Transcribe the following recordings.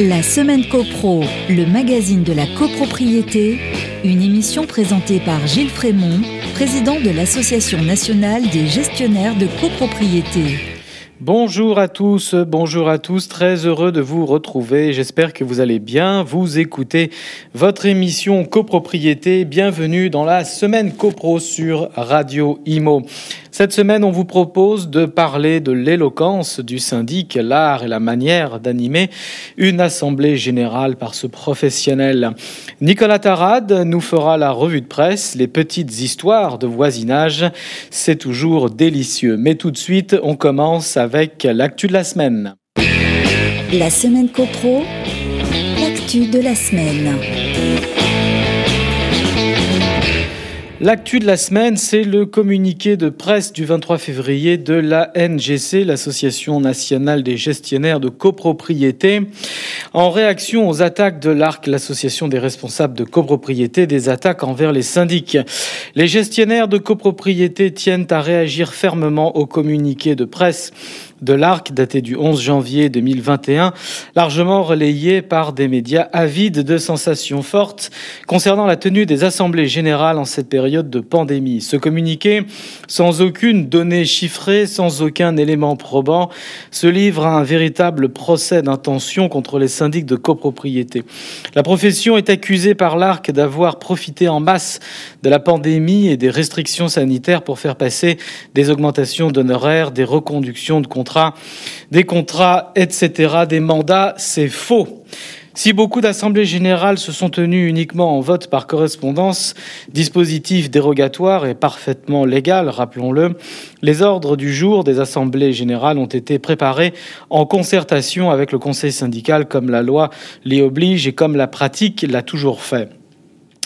La semaine CoPro, le magazine de la copropriété, une émission présentée par Gilles Frémont, président de l'Association nationale des gestionnaires de copropriété. Bonjour à tous, bonjour à tous, très heureux de vous retrouver. J'espère que vous allez bien. Vous écoutez votre émission copropriété. Bienvenue dans la semaine copro sur Radio Imo. Cette semaine, on vous propose de parler de l'éloquence du syndic, l'art et la manière d'animer une assemblée générale par ce professionnel. Nicolas Tarade nous fera la revue de presse, les petites histoires de voisinage. C'est toujours délicieux. Mais tout de suite, on commence avec l'actu de la semaine. La semaine copro, l'actu de la semaine. L'actu de la semaine, c'est le communiqué de presse du 23 février de la NGC, l'Association nationale des gestionnaires de copropriété. En réaction aux attaques de l'ARC, l'association des responsables de copropriété, des attaques envers les syndics. Les gestionnaires de copropriété tiennent à réagir fermement au communiqué de presse de l'ARC, daté du 11 janvier 2021, largement relayé par des médias avides de sensations fortes concernant la tenue des assemblées générales en cette période de pandémie. Ce communiqué, sans aucune donnée chiffrée, sans aucun élément probant, se livre à un véritable procès d'intention contre les syndics de copropriété. La profession est accusée par l'ARC d'avoir profité en masse de la pandémie et des restrictions sanitaires pour faire passer des augmentations d'honoraires, des reconductions de contrats des contrats, etc., des mandats, c'est faux. Si beaucoup d'assemblées générales se sont tenues uniquement en vote par correspondance, dispositif dérogatoire et parfaitement légal, rappelons-le, les ordres du jour des assemblées générales ont été préparés en concertation avec le conseil syndical comme la loi l'y oblige et comme la pratique l'a toujours fait.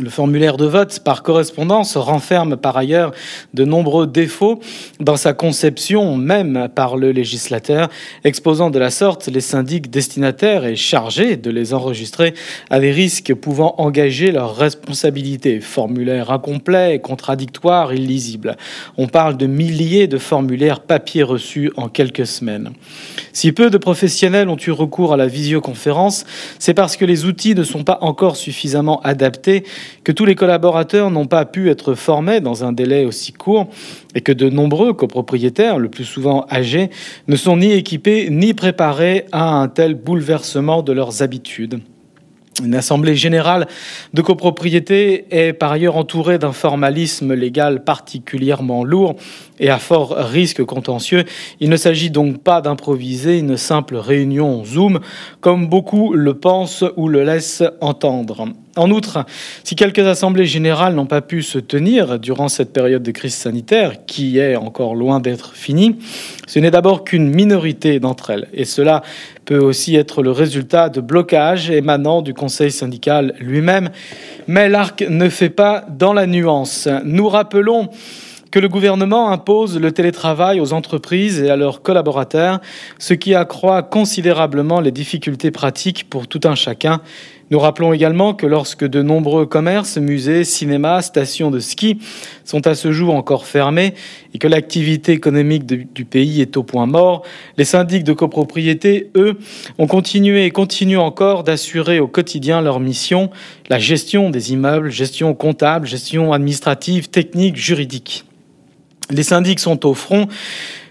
Le formulaire de vote par correspondance renferme par ailleurs de nombreux défauts dans sa conception même par le législateur, exposant de la sorte les syndics destinataires et chargés de les enregistrer à des risques pouvant engager leur responsabilité. Formulaire incomplet, contradictoire, illisible. On parle de milliers de formulaires papier reçus en quelques semaines. Si peu de professionnels ont eu recours à la visioconférence, c'est parce que les outils ne sont pas encore suffisamment adaptés que tous les collaborateurs n'ont pas pu être formés dans un délai aussi court et que de nombreux copropriétaires, le plus souvent âgés, ne sont ni équipés ni préparés à un tel bouleversement de leurs habitudes. Une assemblée générale de copropriété est par ailleurs entourée d'un formalisme légal particulièrement lourd et à fort risque contentieux. Il ne s'agit donc pas d'improviser une simple réunion Zoom, comme beaucoup le pensent ou le laissent entendre. En outre, si quelques assemblées générales n'ont pas pu se tenir durant cette période de crise sanitaire, qui est encore loin d'être finie, ce n'est d'abord qu'une minorité d'entre elles. Et cela peut aussi être le résultat de blocages émanant du Conseil syndical lui-même. Mais l'arc ne fait pas dans la nuance. Nous rappelons que le gouvernement impose le télétravail aux entreprises et à leurs collaborateurs, ce qui accroît considérablement les difficultés pratiques pour tout un chacun. Nous rappelons également que lorsque de nombreux commerces, musées, cinémas, stations de ski sont à ce jour encore fermés et que l'activité économique du pays est au point mort, les syndics de copropriété, eux, ont continué et continuent encore d'assurer au quotidien leur mission, la gestion des immeubles, gestion comptable, gestion administrative, technique, juridique. Les syndics sont au front.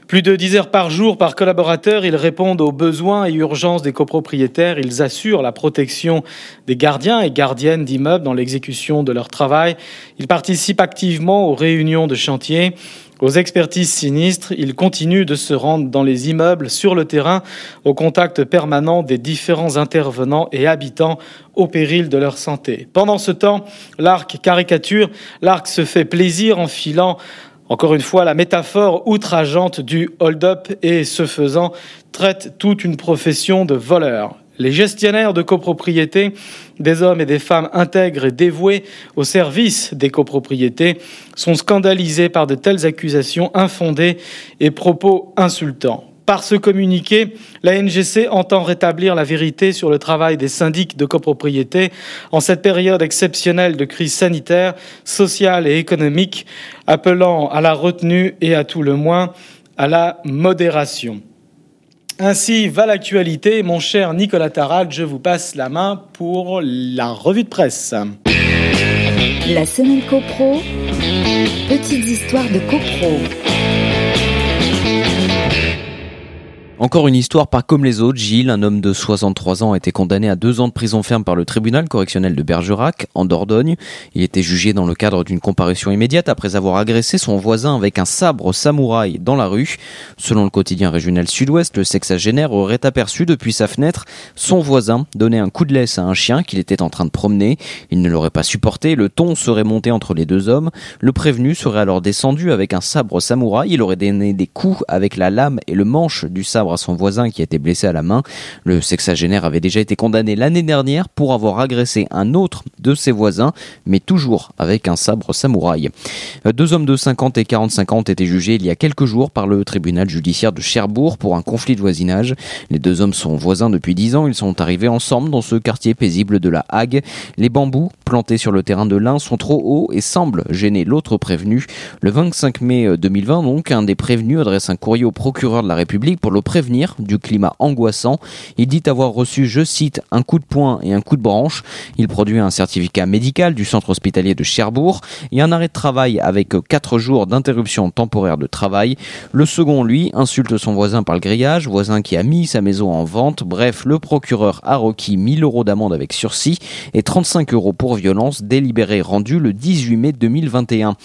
Plus de 10 heures par jour par collaborateur, ils répondent aux besoins et urgences des copropriétaires, ils assurent la protection des gardiens et gardiennes d'immeubles dans l'exécution de leur travail, ils participent activement aux réunions de chantier, aux expertises sinistres, ils continuent de se rendre dans les immeubles, sur le terrain, au contact permanent des différents intervenants et habitants au péril de leur santé. Pendant ce temps, l'arc caricature, l'arc se fait plaisir en filant encore une fois, la métaphore outrageante du hold-up et, ce faisant, traite toute une profession de voleurs. Les gestionnaires de copropriété, des hommes et des femmes intègres et dévoués au service des copropriétés, sont scandalisés par de telles accusations infondées et propos insultants. Par ce communiqué, la NGC entend rétablir la vérité sur le travail des syndics de copropriété en cette période exceptionnelle de crise sanitaire, sociale et économique, appelant à la retenue et à tout le moins à la modération. Ainsi va l'actualité. Mon cher Nicolas Taral, je vous passe la main pour la revue de presse. La semaine CoPro, petites histoires de CoPro. Encore une histoire pas comme les autres. Gilles, un homme de 63 ans, a été condamné à deux ans de prison ferme par le tribunal correctionnel de Bergerac, en Dordogne. Il était jugé dans le cadre d'une comparution immédiate après avoir agressé son voisin avec un sabre samouraï dans la rue. Selon le quotidien régional Sud-Ouest, le sexagénaire aurait aperçu depuis sa fenêtre son voisin donner un coup de laisse à un chien qu'il était en train de promener. Il ne l'aurait pas supporté, le ton serait monté entre les deux hommes. Le prévenu serait alors descendu avec un sabre samouraï. Il aurait donné des coups avec la lame et le manche du sabre à son voisin qui a été blessé à la main. Le sexagénaire avait déjà été condamné l'année dernière pour avoir agressé un autre de ses voisins, mais toujours avec un sabre samouraï. Deux hommes de 50 et 45 ans été jugés il y a quelques jours par le tribunal judiciaire de Cherbourg pour un conflit de voisinage. Les deux hommes sont voisins depuis 10 ans, ils sont arrivés ensemble dans ce quartier paisible de la Hague. Les bambous plantés sur le terrain de l'un sont trop hauts et semblent gêner l'autre prévenu. Le 25 mai 2020, donc, un des prévenus adresse un courrier au procureur de la République pour le prévenir du climat angoissant. Il dit avoir reçu, je cite, un coup de poing et un coup de branche. Il produit un certificat médical du centre hospitalier de Cherbourg et un arrêt de travail avec 4 jours d'interruption temporaire de travail. Le second, lui, insulte son voisin par le grillage, voisin qui a mis sa maison en vente. Bref, le procureur a requis 1000 euros d'amende avec sursis et 35 euros pour violence, délibéré rendu le 18 mai 2021.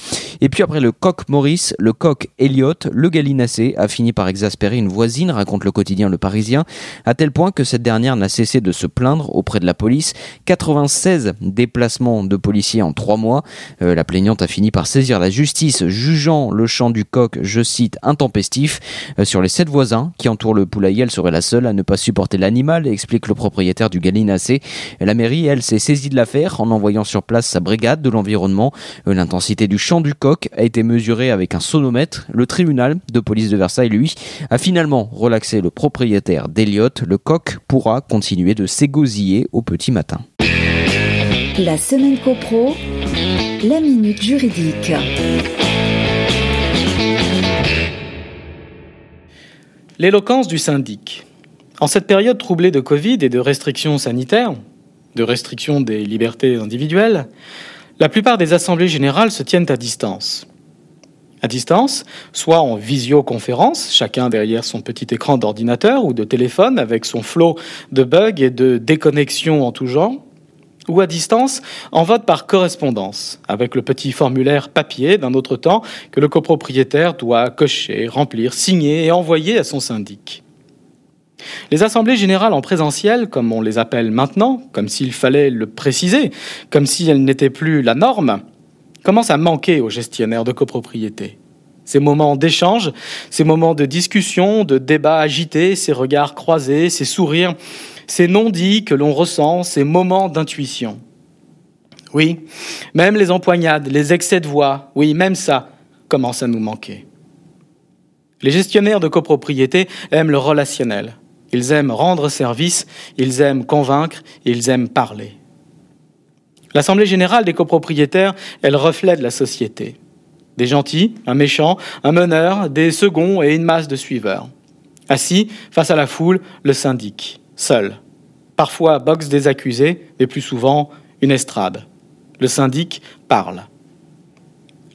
Et puis après le coq Maurice, le coq Elliot, le gallinacé a fini par exaspérer une voisine raconte le quotidien Le Parisien, à tel point que cette dernière n'a cessé de se plaindre auprès de la police. 96 déplacements de policiers en trois mois. Euh, la plaignante a fini par saisir la justice, jugeant le chant du coq, je cite, intempestif. Euh, sur les sept voisins qui entourent le poulailler, elle serait la seule à ne pas supporter l'animal, explique le propriétaire du gallinacé. La mairie, elle, s'est saisie de l'affaire en envoyant sur place sa brigade de l'environnement. Euh, l'intensité du chant du coq a été mesurée avec un sonomètre. Le tribunal de police de Versailles, lui, a finalement relaxé le propriétaire d'Eliott, le coq pourra continuer de s'égosiller au petit matin. La semaine copro, la minute juridique. L'éloquence du syndic. En cette période troublée de Covid et de restrictions sanitaires, de restrictions des libertés individuelles, la plupart des assemblées générales se tiennent à distance à distance, soit en visioconférence, chacun derrière son petit écran d'ordinateur ou de téléphone avec son flot de bugs et de déconnexions en tout genre, ou à distance en vote par correspondance, avec le petit formulaire papier d'un autre temps que le copropriétaire doit cocher, remplir, signer et envoyer à son syndic. Les assemblées générales en présentiel, comme on les appelle maintenant, comme s'il fallait le préciser, comme si elles n'étaient plus la norme, commence à manquer aux gestionnaires de copropriété. Ces moments d'échange, ces moments de discussion, de débat agité, ces regards croisés, ces sourires, ces non-dits que l'on ressent, ces moments d'intuition. Oui, même les empoignades, les excès de voix, oui, même ça commence à nous manquer. Les gestionnaires de copropriété aiment le relationnel. Ils aiment rendre service, ils aiment convaincre, ils aiment parler. L'Assemblée générale des copropriétaires, elle reflète la société. Des gentils, un méchant, un meneur, des seconds et une masse de suiveurs. Assis, face à la foule, le syndic, seul. Parfois boxe des accusés, mais plus souvent une estrade. Le syndic parle.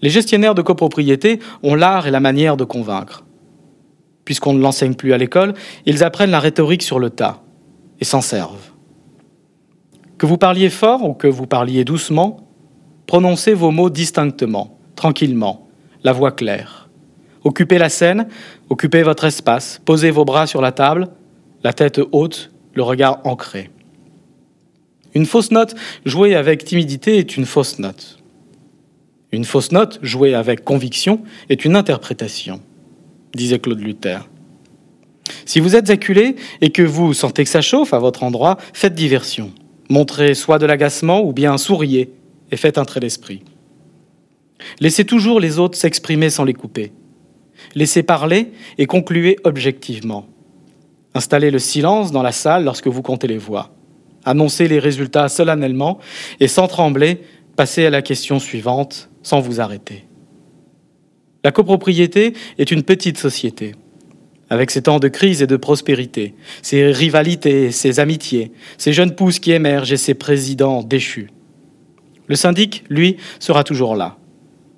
Les gestionnaires de copropriété ont l'art et la manière de convaincre. Puisqu'on ne l'enseigne plus à l'école, ils apprennent la rhétorique sur le tas et s'en servent. Que vous parliez fort ou que vous parliez doucement, prononcez vos mots distinctement, tranquillement, la voix claire. Occupez la scène, occupez votre espace, posez vos bras sur la table, la tête haute, le regard ancré. Une fausse note jouée avec timidité est une fausse note. Une fausse note jouée avec conviction est une interprétation, disait Claude Luther. Si vous êtes acculé et que vous sentez que ça chauffe à votre endroit, faites diversion. Montrez soit de l'agacement ou bien souriez et faites un trait d'esprit. Laissez toujours les autres s'exprimer sans les couper. Laissez parler et concluez objectivement. Installez le silence dans la salle lorsque vous comptez les voix. Annoncez les résultats solennellement et sans trembler, passez à la question suivante sans vous arrêter. La copropriété est une petite société avec ces temps de crise et de prospérité, ces rivalités, ces amitiés, ces jeunes pousses qui émergent et ces présidents déchus. Le syndic, lui, sera toujours là.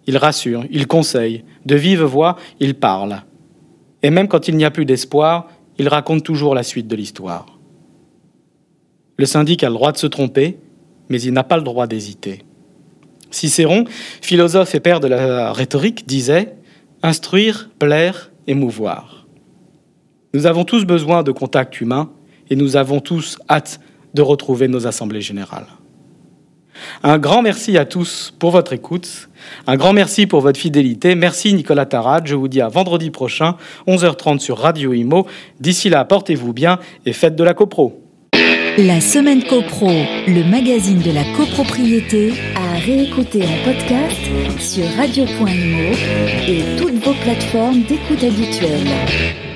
Il rassure, il conseille, de vive voix, il parle. Et même quand il n'y a plus d'espoir, il raconte toujours la suite de l'histoire. Le syndic a le droit de se tromper, mais il n'a pas le droit d'hésiter. Cicéron, philosophe et père de la rhétorique, disait Instruire, plaire, émouvoir. Nous avons tous besoin de contact humain et nous avons tous hâte de retrouver nos assemblées générales. Un grand merci à tous pour votre écoute. Un grand merci pour votre fidélité. Merci Nicolas Tarade. Je vous dis à vendredi prochain, 11h30 sur Radio Imo. D'ici là, portez-vous bien et faites de la copro. La semaine copro, le magazine de la copropriété, à réécouter en podcast sur radio.imo et toutes vos plateformes d'écoute habituelles.